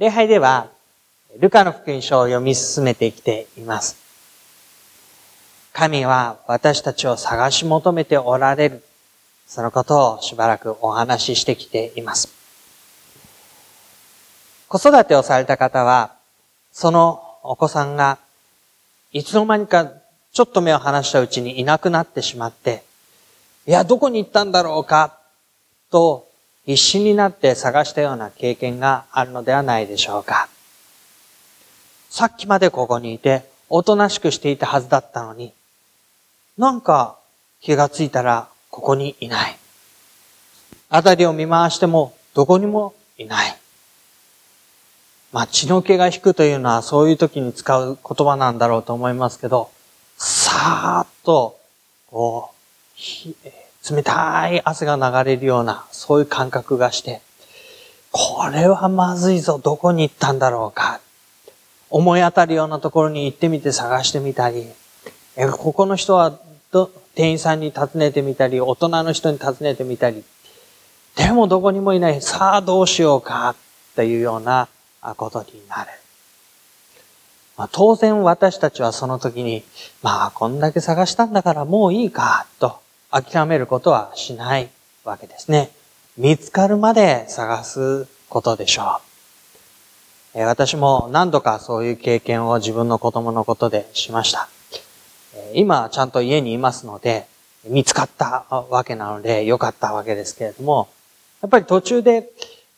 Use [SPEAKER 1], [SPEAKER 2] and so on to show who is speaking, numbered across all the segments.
[SPEAKER 1] 礼拝では、ルカの福音書を読み進めてきています。神は私たちを探し求めておられる。そのことをしばらくお話ししてきています。子育てをされた方は、そのお子さんが、いつの間にかちょっと目を離したうちにいなくなってしまって、いや、どこに行ったんだろうか、と必死になって探したような経験があるのではないでしょうか。さっきまでここにいて、おとなしくしていたはずだったのに、なんか気がついたらここにいない。あたりを見回してもどこにもいない。まあ、血の気が引くというのはそういう時に使う言葉なんだろうと思いますけど、さーっと、こう、冷たい汗が流れるような、そういう感覚がして、これはまずいぞ、どこに行ったんだろうか。思い当たるようなところに行ってみて探してみたり、えここの人はど店員さんに尋ねてみたり、大人の人に尋ねてみたり、でもどこにもいない、さあどうしようか、っていうようなことになる。まあ、当然私たちはその時に、まあこんだけ探したんだからもういいか、と諦めることはしないわけですね。見つかるまで探すことでしょう。私も何度かそういう経験を自分の子供のことでしました。今ちゃんと家にいますので、見つかったわけなので良かったわけですけれども、やっぱり途中で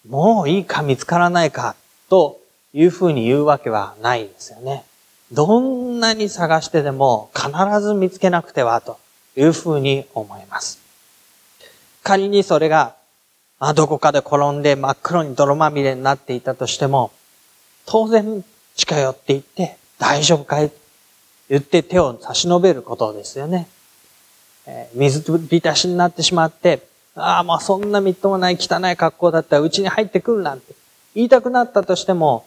[SPEAKER 1] もういいか見つからないかというふうに言うわけはないですよね。どんなに探してでも必ず見つけなくてはというふうに思います。仮にそれが、あ、どこかで転んで真っ黒に泥まみれになっていたとしても、当然近寄っていって大丈夫かい？言って手を差し伸べることですよね。えー、水浸しになってしまって、ああ、もうそんなみっともない汚い格好だったら家に入ってくるなんて言いたくなったとしても、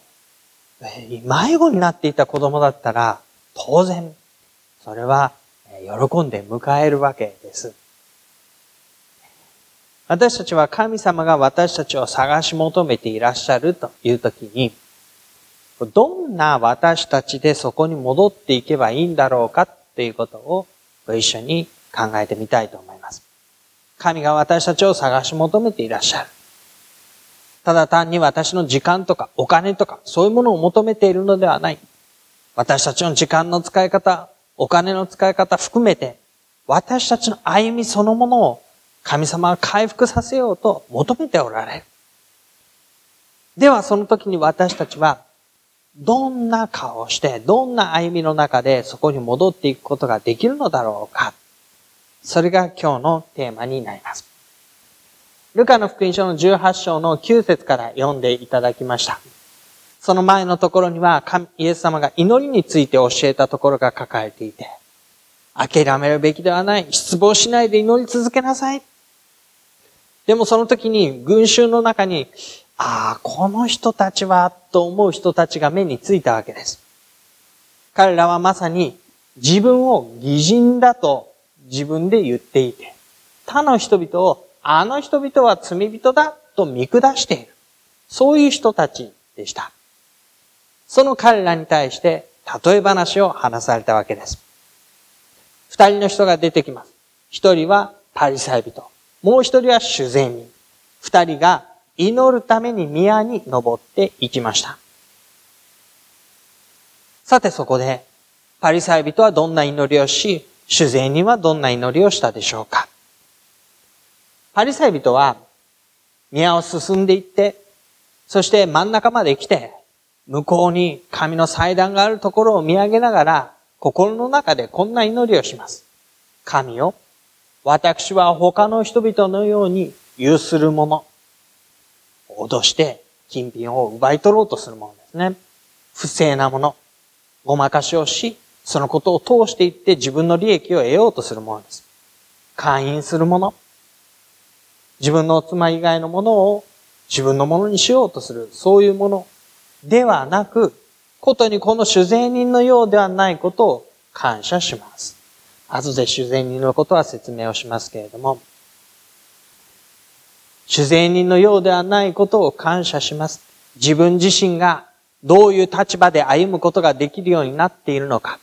[SPEAKER 1] えー、迷子になっていた子供だったら、当然、それは喜んで迎えるわけです。私たちは神様が私たちを探し求めていらっしゃるというときに、どんな私たちでそこに戻っていけばいいんだろうかっていうことをご一緒に考えてみたいと思います。神が私たちを探し求めていらっしゃる。ただ単に私の時間とかお金とかそういうものを求めているのではない。私たちの時間の使い方、お金の使い方含めて、私たちの歩みそのものを神様は回復させようと求めておられる。ではその時に私たちは、どんな顔をして、どんな歩みの中でそこに戻っていくことができるのだろうか。それが今日のテーマになります。ルカの福音書の18章の9節から読んでいただきました。その前のところには、イエス様が祈りについて教えたところが書かれていて、諦めるべきではない。失望しないで祈り続けなさい。でもその時に群衆の中に、ああ、この人たちは、と思う人たちが目についたわけです。彼らはまさに自分を偽人だと自分で言っていて、他の人々を、あの人々は罪人だと見下している。そういう人たちでした。その彼らに対して、例え話を話されたわけです。二人の人が出てきます。一人はパリサイ人。もう一人は主税人。二人が祈るために宮に登っていきました。さてそこで、パリサイ人はどんな祈りをし、主税人はどんな祈りをしたでしょうかパリサイ人は、宮を進んでいって、そして真ん中まで来て、向こうに神の祭壇があるところを見上げながら、心の中でこんな祈りをします。神よ、私は他の人々のように有するもの、脅して金品を奪い取ろうとするものですね。不正なもの、ごまかしをし、そのことを通していって自分の利益を得ようとするものです。会員するもの、自分の妻以外のものを自分のものにしようとする、そういうものではなく、ことにこの主税人のようではないことを感謝します。後で主税人のことは説明をしますけれども、主税人のようではないことを感謝します。自分自身がどういう立場で歩むことができるようになっているのか。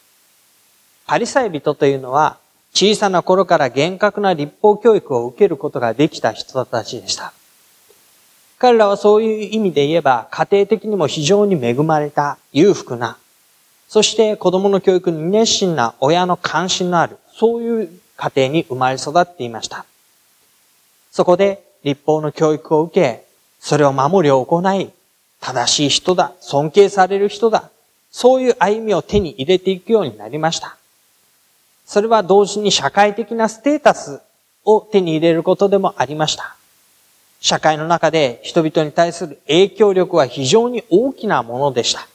[SPEAKER 1] パリサイ人というのは、小さな頃から厳格な立法教育を受けることができた人たちでした。彼らはそういう意味で言えば、家庭的にも非常に恵まれた、裕福な、そして子供の教育に熱心な親の関心のある、そういう家庭に生まれ育っていました。そこで立法の教育を受け、それを守りを行い、正しい人だ、尊敬される人だ、そういう歩みを手に入れていくようになりました。それは同時に社会的なステータスを手に入れることでもありました。社会の中で人々に対する影響力は非常に大きなものでした。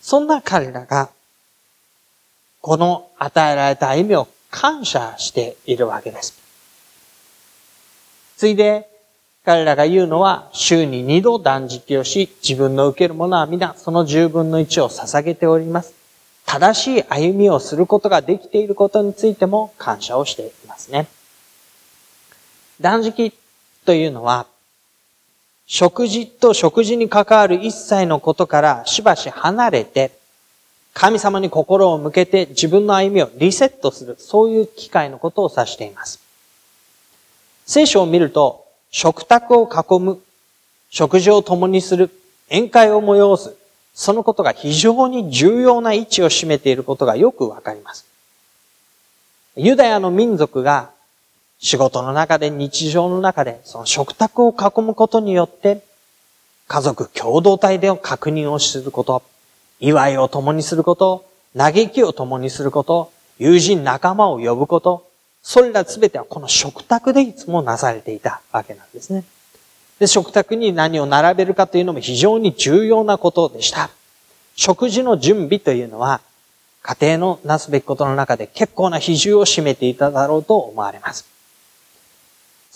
[SPEAKER 1] そんな彼らが、この与えられた歩みを感謝しているわけです。ついで、彼らが言うのは、週に二度断食をし、自分の受けるものは皆その十分の一を捧げております。正しい歩みをすることができていることについても感謝をしていますね。断食というのは、食事と食事に関わる一切のことからしばし離れて、神様に心を向けて自分の歩みをリセットする、そういう機会のことを指しています。聖書を見ると、食卓を囲む、食事を共にする、宴会を催す、そのことが非常に重要な位置を占めていることがよくわかります。ユダヤの民族が仕事の中で日常の中でその食卓を囲むことによって家族共同体で確認をすること、祝いを共にすること、嘆きを共にすること、友人仲間を呼ぶこと、それらすべてはこの食卓でいつもなされていたわけなんですね。で、食卓に何を並べるかというのも非常に重要なことでした。食事の準備というのは、家庭のなすべきことの中で結構な比重を占めていただろうと思われます。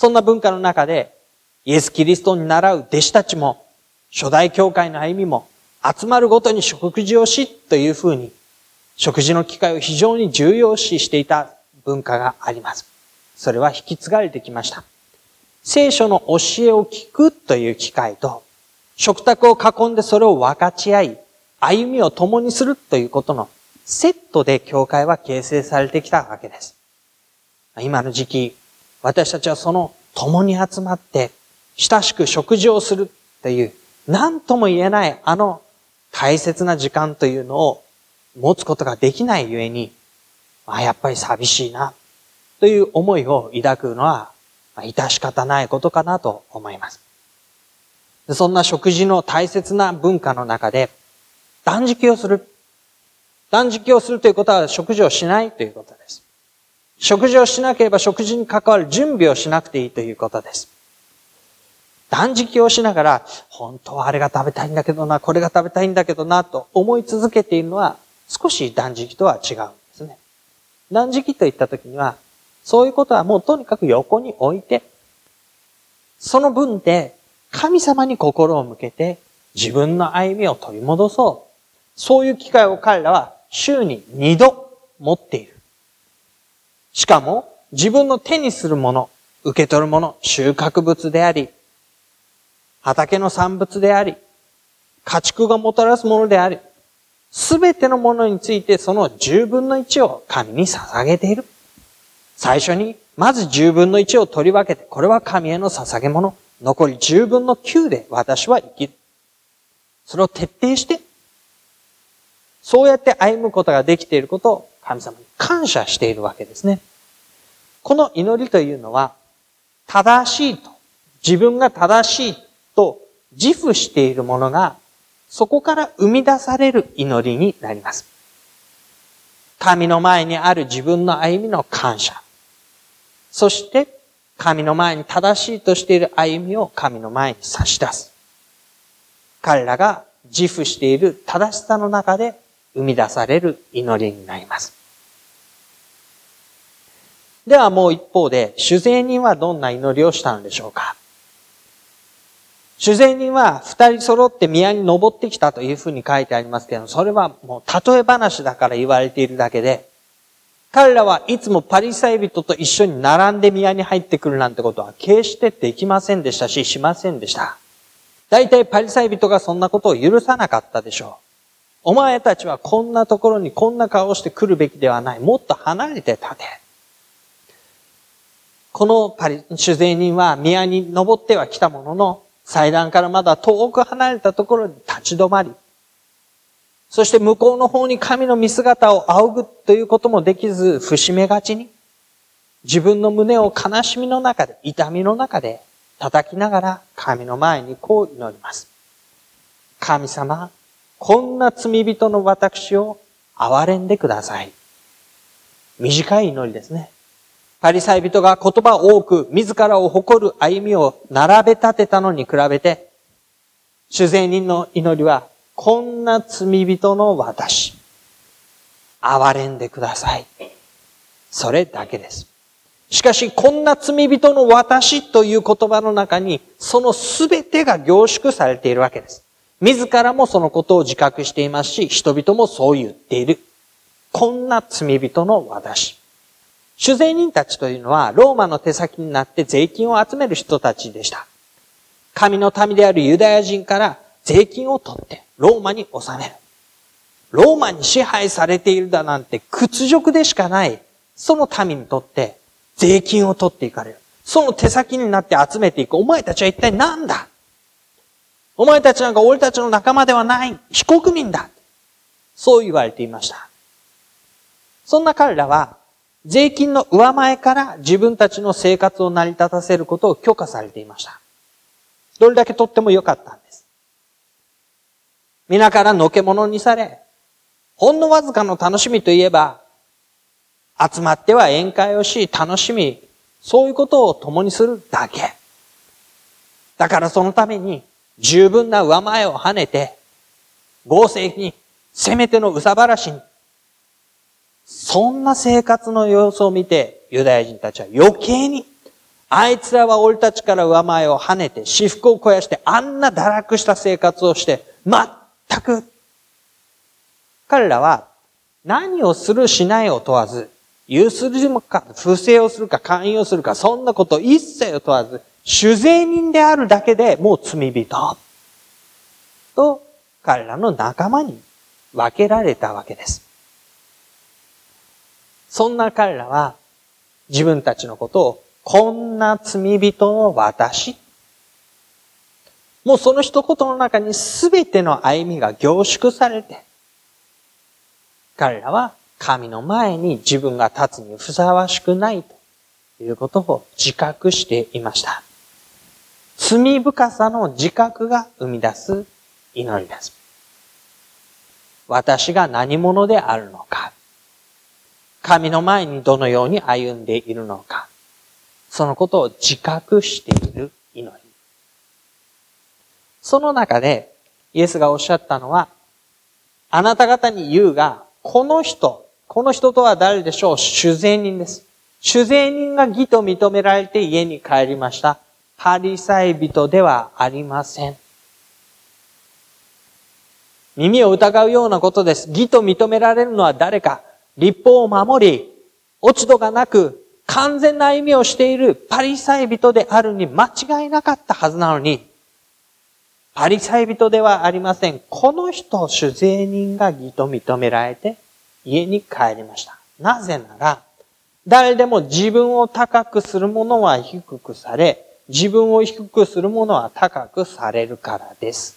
[SPEAKER 1] そんな文化の中で、イエス・キリストに習う弟子たちも、初代教会の歩みも、集まるごとに食事をし、というふうに、食事の機会を非常に重要視していた文化があります。それは引き継がれてきました。聖書の教えを聞くという機会と、食卓を囲んでそれを分かち合い、歩みを共にするということのセットで教会は形成されてきたわけです。今の時期、私たちはその共に集まって親しく食事をするという何とも言えないあの大切な時間というのを持つことができないゆえにあ、やっぱり寂しいな、という思いを抱くのは、まあ、致し方ないことかなと思います。そんな食事の大切な文化の中で、断食をする。断食をするということは食事をしないということです。食事をしなければ食事に関わる準備をしなくていいということです。断食をしながら、本当はあれが食べたいんだけどな、これが食べたいんだけどな、と思い続けているのは、少し断食とは違うんですね。断食といった時には、そういうことはもうとにかく横に置いて、その分で神様に心を向けて自分の歩みを取り戻そう。そういう機会を彼らは週に二度持っている。しかも自分の手にするもの、受け取るもの、収穫物であり、畑の産物であり、家畜がもたらすものであり、すべてのものについてその十分の一を神に捧げている。最初に、まず十分の一を取り分けて、これは神への捧げ物。残り十分の九で私は生きる。それを徹底して、そうやって歩むことができていることを神様に感謝しているわけですね。この祈りというのは、正しいと、自分が正しいと自負しているものがそこから生み出される祈りになります。神の前にある自分の歩みの感謝。そして、神の前に正しいとしている歩みを神の前に差し出す。彼らが自負している正しさの中で生み出される祈りになります。ではもう一方で、主税人はどんな祈りをしたのでしょうか？主税人は二人揃って宮に登ってきたというふうに書いてありますけど、それはもう例え話だから言われているだけで、彼らはいつもパリサイ人と一緒に並んで宮に入ってくるなんてことは決してできませんでしたし、しませんでした。大体パリサイ人がそんなことを許さなかったでしょう。お前たちはこんなところにこんな顔をして来るべきではない。もっと離れて立て。このパリ、主税人は宮に登っては来たものの、祭壇からまだ遠く離れたところに立ち止まり、そして向こうの方に神の見姿を仰ぐということもできず、節目がちに、自分の胸を悲しみの中で、痛みの中で叩きながら神の前にこう祈ります。神様、こんな罪人の私を憐れんでください。短い祈りですね。パリサイ人が言葉多く自らを誇る歩みを並べ立てたのに比べて、主税人の祈りは、こんな罪人の私、憐れんでください。それだけです。しかし、こんな罪人の私という言葉の中に、その全てが凝縮されているわけです。自らもそのことを自覚していますし、人々もそう言っている。こんな罪人の私。主税人たちというのは、ローマの手先になって税金を集める人たちでした。神の民であるユダヤ人から税金を取って、ローマに納める。ローマに支配されているだなんて屈辱でしかない、その民にとって税金を取っていかれる。その手先になって集めていく。お前たちは一体何だ？お前たちなんか俺たちの仲間ではない。非国民だ。そう言われていました。そんな彼らは、税金の上前から自分たちの生活を成り立たせることを許可されていました。どれだけとっても良かったんです。皆からのけ者にされ、ほんのわずかの楽しみといえば、集まっては宴会をし、楽しみ、そういうことを共にするだけ。だからそのために、十分な上前を跳ねて、合成に、せめてのうさばらしに、そんな生活の様子を見て、ユダヤ人たちは余計に、あいつらは俺たちから上前を跳ねて、私服を肥やして、あんな堕落した生活をして、全く、彼らは何をするしないを問わず、有するか、不正をするか、寛容するか、そんなこと一切を問わず、主税人であるだけでもう罪人。と、彼らの仲間に分けられたわけです。そんな彼らは自分たちのことをこんな罪人の私。もうその一言の中に全ての歩みが凝縮されて、彼らは神の前に自分が立つにふさわしくないということを自覚していました。罪深さの自覚が生み出す祈りです。私が何者であるのか。神の前にどのように歩んでいるのか、そのことを自覚している祈り。その中で、イエスがおっしゃったのは、あなた方に言うが、この人、この人とは誰でしょう？主税人です。主税人が義と認められて家に帰りました。パリサイ人ではありません。耳を疑うようなことです。義と認められるのは誰か？立法を守り、落ち度がなく、完全な歩みをしているパリサイ人であるに間違いなかったはずなのに、パリサイ人ではありません。この人、主税人が義と認められて、家に帰りました。なぜなら、誰でも自分を高くする者は低くされ、自分を低くする者は高くされるからです。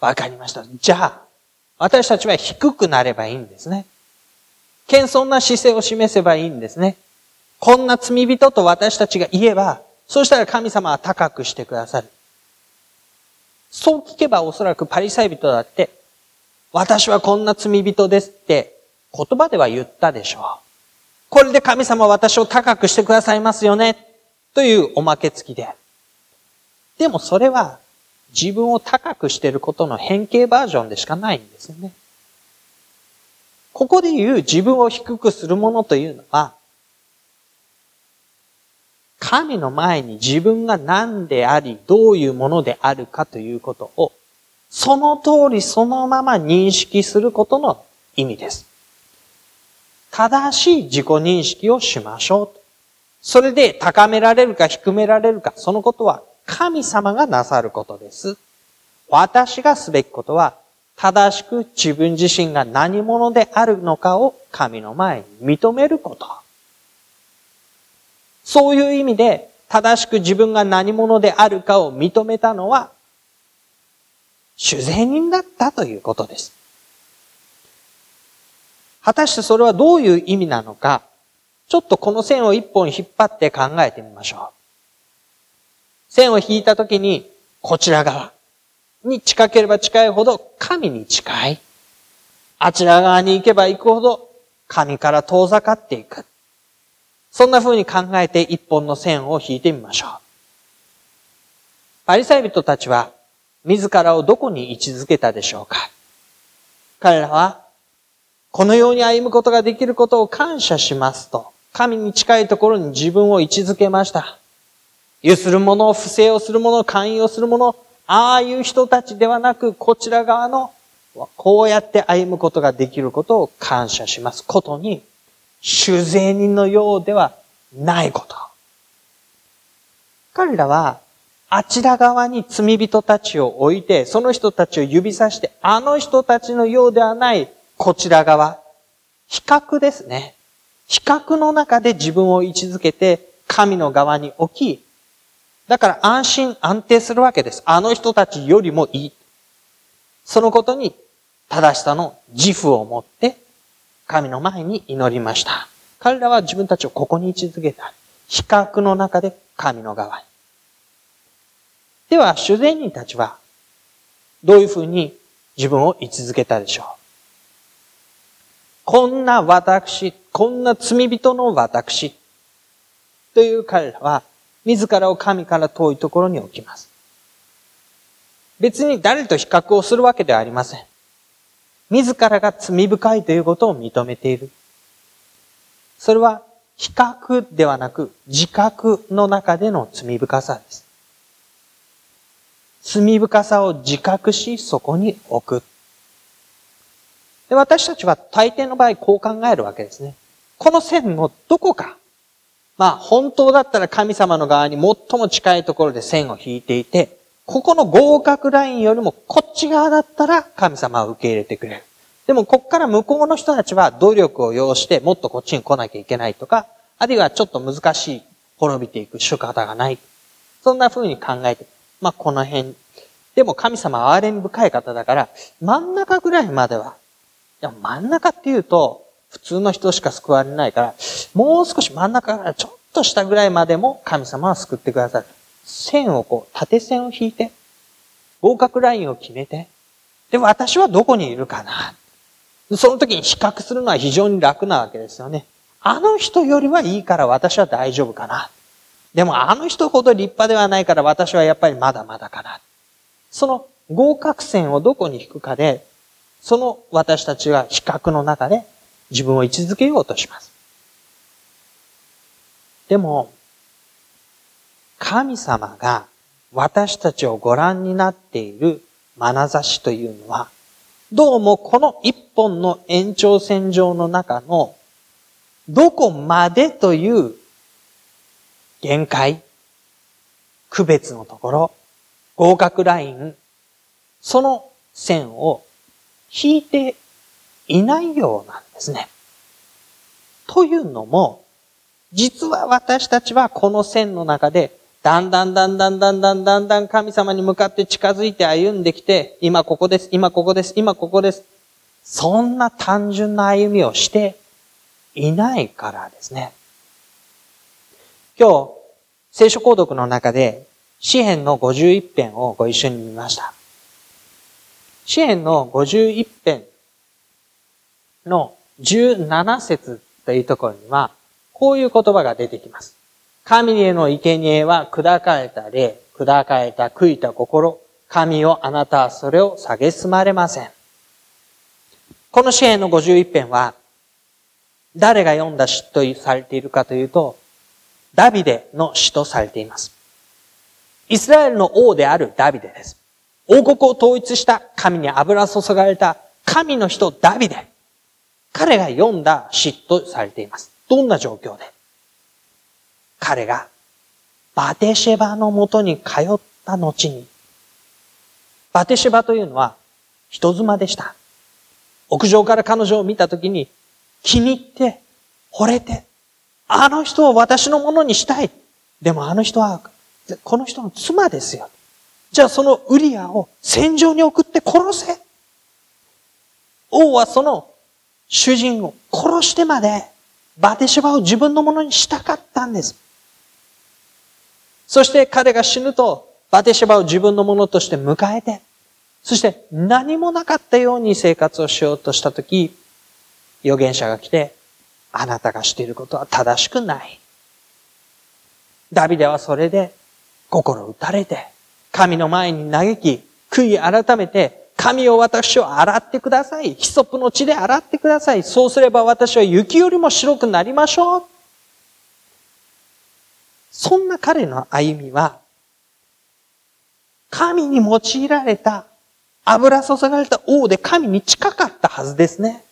[SPEAKER 1] わかりました。じゃあ、私たちは低くなればいいんですね。謙遜な姿勢を示せばいいんですね。こんな罪人と私たちが言えば、そうしたら神様は高くしてくださる。そう聞けばおそらくパリサイ人だって、私はこんな罪人ですって言葉では言ったでしょう。これで神様は私を高くしてくださいますよね。というおまけ付きで。でもそれは自分を高くしていることの変形バージョンでしかないんですよね。ここで言う自分を低くするものというのは、神の前に自分が何であり、どういうものであるかということを、その通りそのまま認識することの意味です。正しい自己認識をしましょう。それで高められるか低められるか、そのことは神様がなさることです。私がすべきことは、正しく自分自身が何者であるのかを神の前に認めること。そういう意味で、正しく自分が何者であるかを認めたのは、主税人だったということです。果たしてそれはどういう意味なのか、ちょっとこの線を一本引っ張って考えてみましょう。線を引いたときに、こちら側に近ければ近いほど神に近い。あちら側に行けば行くほど神から遠ざかっていく。そんな風に考えて一本の線を引いてみましょう。パリサイ人たちは自らをどこに位置づけたでしょうか彼らはこのように歩むことができることを感謝しますと、神に近いところに自分を位置づけました。ゆする者、不正をする者、寛容する者、ああいう人たちではなく、こちら側の、こうやって歩むことができることを感謝しますことに、主税人のようではないこと。彼らは、あちら側に罪人たちを置いて、その人たちを指さして、あの人たちのようではないこちら側。比較ですね。比較の中で自分を位置づけて、神の側に置き、だから安心安定するわけです。あの人たちよりもいい。そのことに正しさの自負を持って神の前に祈りました。彼らは自分たちをここに位置づけた。比較の中で神の側に。では、主善人たちは、どういうふうに自分を位置づけたでしょうこんな私、こんな罪人の私、という彼らは、自らを神から遠いところに置きます。別に誰と比較をするわけではありません。自らが罪深いということを認めている。それは比較ではなく自覚の中での罪深さです。罪深さを自覚し、そこに置く。で私たちは大抵の場合こう考えるわけですね。この線のどこか。まあ本当だったら神様の側に最も近いところで線を引いていて、ここの合格ラインよりもこっち側だったら神様は受け入れてくれる。でもこっから向こうの人たちは努力を要してもっとこっちに来なきゃいけないとか、あるいはちょっと難しい滅びていく仕方がない。そんな風に考えて、まあこの辺。でも神様は憐れみ深い方だから、真ん中ぐらいまでは。いや真ん中っていうと、普通の人しか救われないから、もう少し真ん中からちょっと下ぐらいまでも神様は救ってくださる。線をこう、縦線を引いて、合格ラインを決めて、で、私はどこにいるかな。その時に比較するのは非常に楽なわけですよね。あの人よりはいいから私は大丈夫かな。でもあの人ほど立派ではないから私はやっぱりまだまだかな。その合格線をどこに引くかで、その私たちが比較の中で自分を位置づけようとします。でも、神様が私たちをご覧になっている眼差しというのは、どうもこの一本の延長線上の中のどこまでという限界、区別のところ、合格ライン、その線を引いていないようなんですね。というのも、実は私たちはこの線の中で、だんだんだんだんだんだんだんだん神様に向かって近づいて歩んできて、今ここです、今ここです、今ここです。そんな単純な歩みをしていないからですね。今日、聖書購読の中で、詩篇の51編をご一緒に見ました。詩篇の51編の17節というところには、こういう言葉が出てきます。神への生贄は砕かれた霊、砕かれた悔いた心、神をあなたはそれを蔑まれません。この詩篇の51編は、誰が読んだ詩とされているかというと、ダビデの詩とされています。イスラエルの王であるダビデです。王国を統一した神に油注がれた神の人ダビデ。彼が読んだ詩とされています。どんな状況で？彼がバテシェバのもとに通った後に、バテシェバというのは人妻でした。屋上から彼女を見たときに気に入って、惚れて、あの人を私のものにしたい。でもあの人は、この人の妻ですよ。じゃあそのウリアを戦場に送って殺せ。王はその主人を殺してまでバテシバを自分のものにしたかったんです。そして彼が死ぬとバテシバを自分のものとして迎えて、そして何もなかったように生活をしようとしたとき、預言者が来て、あなたがしていることは正しくない。ダビデはそれで心打たれて、神の前に嘆き、悔い改めて、神を私を洗ってください。ヒソプの血で洗ってください。そうすれば私は雪よりも白くなりましょう。そんな彼の歩みは、神に用いられた、油注がれた王で神に近かったはずですね。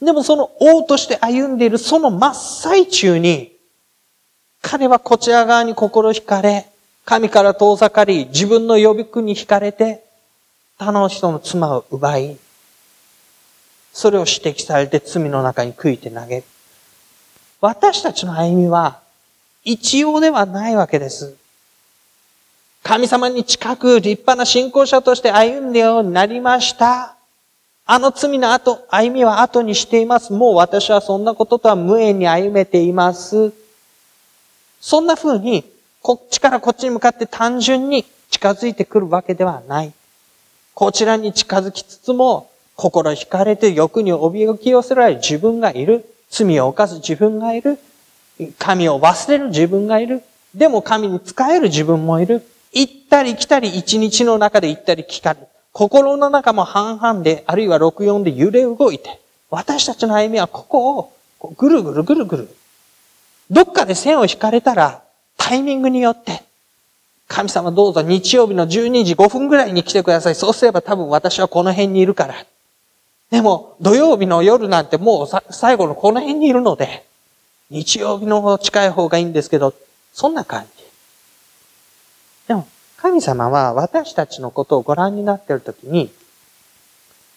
[SPEAKER 1] でもその王として歩んでいるその真っ最中に、彼はこちら側に心惹かれ、神から遠ざかり、自分の予備区に惹かれて、他の人の妻を奪い、それを指摘されて罪の中に悔いて投げる。私たちの歩みは、一様ではないわけです。神様に近く立派な信仰者として歩んでようになりました。あの罪の後、歩みは後にしています。もう私はそんなこととは無縁に歩めています。そんな風に、こっちからこっちに向かって単純に近づいてくるわけではない。こちらに近づきつつも、心惹かれて欲に怯き寄せられる自分がいる。罪を犯す自分がいる。神を忘れる自分がいる。でも神に仕える自分もいる。行ったり来たり一日の中で行ったり来たり。心の中も半々で、あるいは六四で揺れ動いて、私たちの歩みはここをぐるぐるぐるぐる。どっかで線を引かれたら、タイミングによって、神様どうぞ日曜日の12時5分ぐらいに来てください。そうすれば多分私はこの辺にいるから。でも、土曜日の夜なんてもう最後のこの辺にいるので、日曜日の方近い方がいいんですけど、そんな感じ。でも、神様は私たちのことをご覧になっているときに、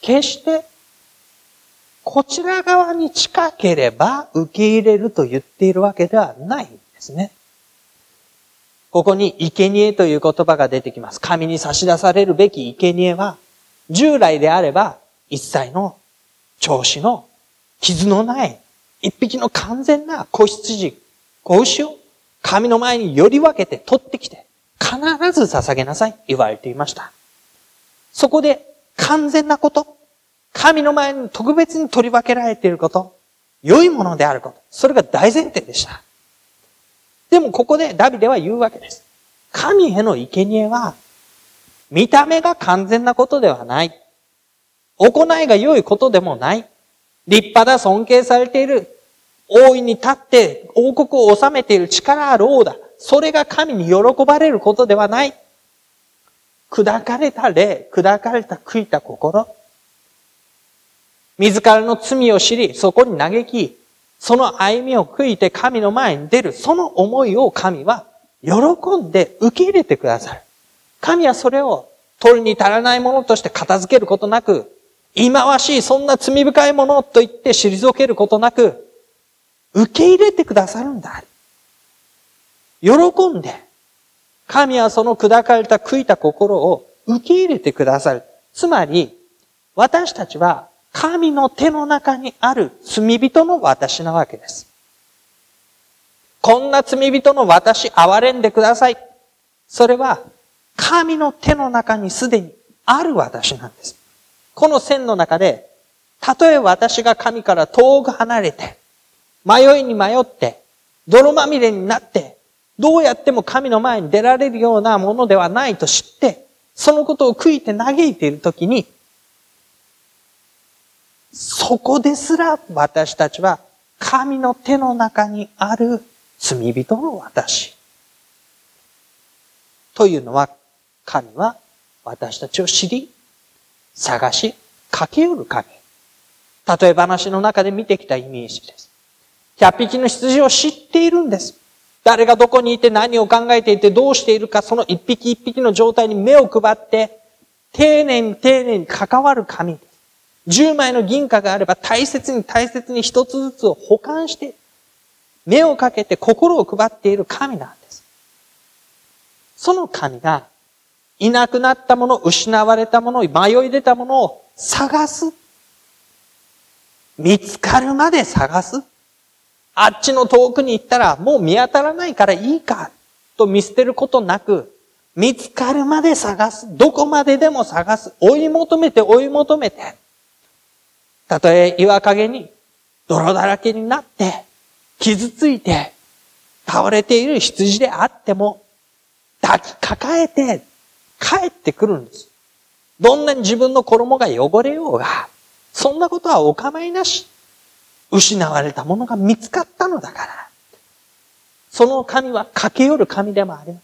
[SPEAKER 1] 決してこちら側に近ければ受け入れると言っているわけではないんですね。ここに生贄という言葉が出てきます。神に差し出されるべき生贄は、従来であれば一切の調子の傷のない一匹の完全な子羊、子牛を神の前により分けて取ってきて、必ず捧げなさい、言われていました。そこで完全なこと、神の前に特別に取り分けられていること、良いものであること、それが大前提でした。でもここでダビデは言うわけです。神への生贄は、見た目が完全なことではない。行いが良いことでもない。立派だ、尊敬されている。大いに立って王国を治めている力ある王だ。それが神に喜ばれることではない。砕かれた霊、砕かれた悔いた心。自らの罪を知り、そこに嘆き、その歩みを悔いて神の前に出る、その思いを神は喜んで受け入れてくださる。神はそれを取るに足らないものとして片付けることなく、忌まわしい、そんな罪深いものと言って退けることなく、受け入れてくださるんだ。喜んで、神はその砕かれた悔いた心を受け入れてくださる。つまり、私たちは神の手の中にある罪人の私なわけです。こんな罪人の私、憐れんでください。それは、神の手の中にすでにある私なんです。この線の中で、たとえ私が神から遠く離れて、迷いに迷って、泥まみれになって、どうやっても神の前に出られるようなものではないと知って、そのことを悔いて嘆いているときに、そこですら私たちは神の手の中にある罪人の私。というのは、神は私たちを知り、探し、駆け寄る神。例え話の中で見てきたイメージです。百匹の羊を知っているんです。誰がどこにいて何を考えていてどうしているか、その一匹一匹の状態に目を配って、丁寧に丁寧に関わる神です。十枚の銀貨があれば大切に大切に一つずつを保管して、目をかけて心を配っている神なんです。その神が、いなくなったもの、失われたもの、迷い出たものを探す。見つかるまで探す。あっちの遠くに行ったらもう見当たらないからいいかと見捨てることなく、見つかるまで探す。どこまででも探す。追い求めて追い求めて。たとえ岩陰に泥だらけになって、傷ついて、倒れている羊であっても、抱きかかえて帰ってくるんです。どんなに自分の衣が汚れようが、そんなことはお構いなし。失われたものが見つかったのだから。その神は駆け寄る神でもあります。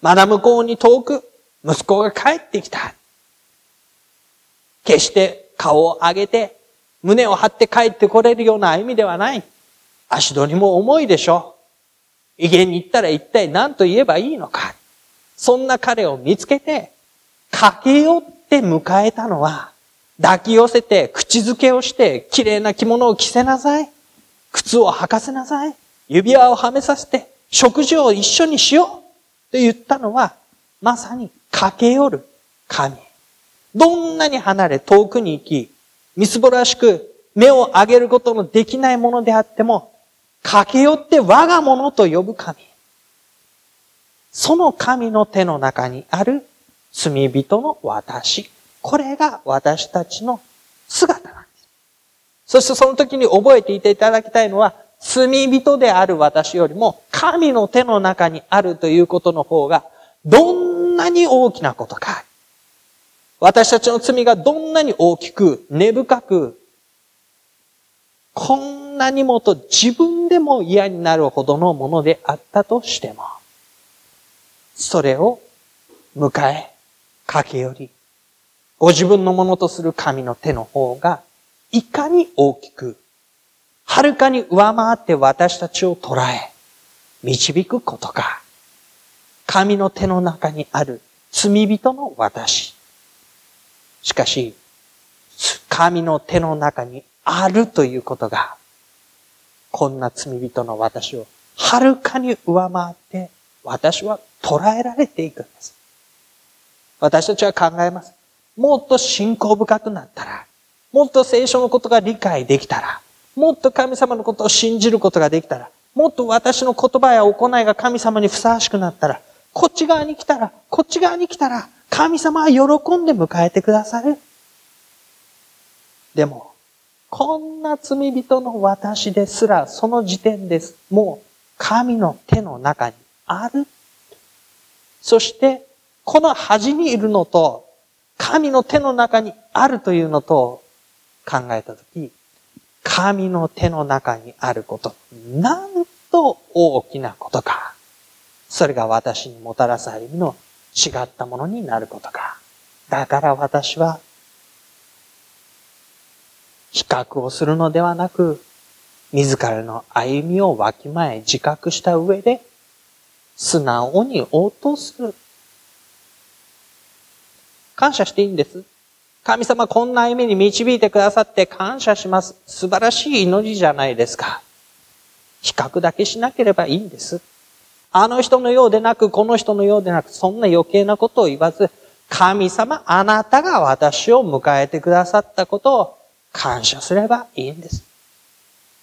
[SPEAKER 1] まだ向こうに遠く、息子が帰ってきた。決して顔を上げて、胸を張って帰ってこれるような歩みではない。足取りも重いでしょう。威厳に行ったら一体何と言えばいいのか。そんな彼を見つけて、駆け寄って迎えたのは、抱き寄せて、口づけをして、綺麗な着物を着せなさい。靴を履かせなさい。指輪をはめさせて、食事を一緒にしよう。と言ったのは、まさに駆け寄る神。どんなに離れ遠くに行き、みすぼらしく目を上げることのできないものであっても、駆け寄って我が物と呼ぶ神。その神の手の中にある罪人の私。これが私たちの姿なんです。そしてその時に覚えていていただきたいのは、罪人である私よりも神の手の中にあるということの方がどんなに大きなことか。私たちの罪がどんなに大きく、根深く、こんなにもと自分でも嫌になるほどのものであったとしても、それを迎え、駆け寄り、ご自分のものとする神の手の方が、いかに大きく、はるかに上回って私たちを捉え、導くことか。神の手の中にある罪人の私。しかし、神の手の中にあるということが、こんな罪人の私をはるかに上回って、私は捉えられていくんです。私たちは考えます。もっと信仰深くなったら、もっと聖書のことが理解できたら、もっと神様のことを信じることができたら、もっと私の言葉や行いが神様にふさわしくなったら、こっち側に来たら、こっち側に来たら、神様は喜んで迎えてくださる。でも、こんな罪人の私ですら、その時点です。もう、神の手の中にある。そして、この端にいるのと、神の手の中にあるというのと考えたとき、神の手の中にあること、なんと大きなことか。それが私にもたらす歩みの違ったものになることか。だから私は、比較をするのではなく、自らの歩みをわきまえ自覚した上で、素直に応答する。感謝していいんです。神様こんな歩みに導いてくださって感謝します。素晴らしい祈りじゃないですか。比較だけしなければいいんです。あの人のようでなく、この人のようでなく、そんな余計なことを言わず、神様、あなたが私を迎えてくださったことを感謝すればいいんです。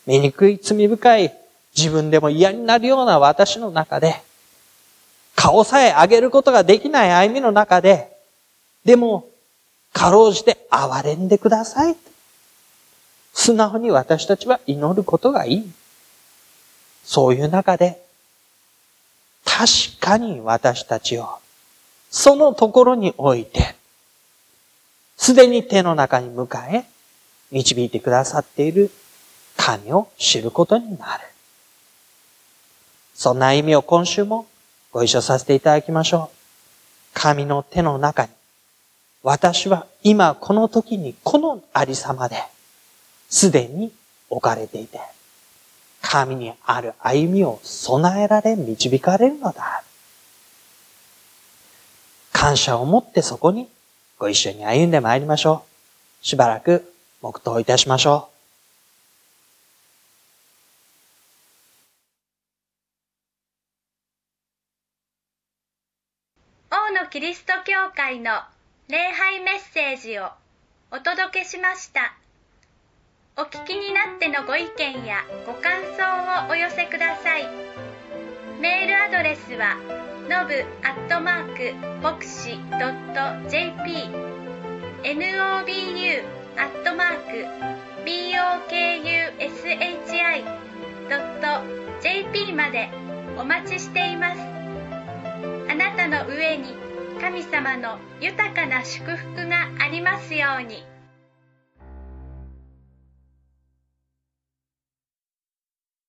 [SPEAKER 1] 醜い罪深い自分でも嫌になるような私の中で、顔さえ上げることができない歩みの中で、でも、かろうじて憐れんでください。素直に私たちは祈ることがいい。そういう中で、確かに私たちを、そのところにおいて、すでに手の中に迎え、導いてくださっている神を知ることになる。そんな意味を今週もご一緒させていただきましょう。神の手の中に、私は今この時にこのありさまで、すでに置かれていて、神にある歩みを備えられ導かれるのだ。感謝を持ってそこにご一緒に歩んでまいりましょう。しばらく黙祷いたしましょう。
[SPEAKER 2] 王のキリスト教会の礼拝メッセージをお届けしましたお聞きになってのご意見やご感想をお寄せくださいメールアドレスはのぶアットマーク牧師 .jp nobu アットマーク bokushi.jp までお待ちしていますあなたの上に神様の豊かな祝福がありますように。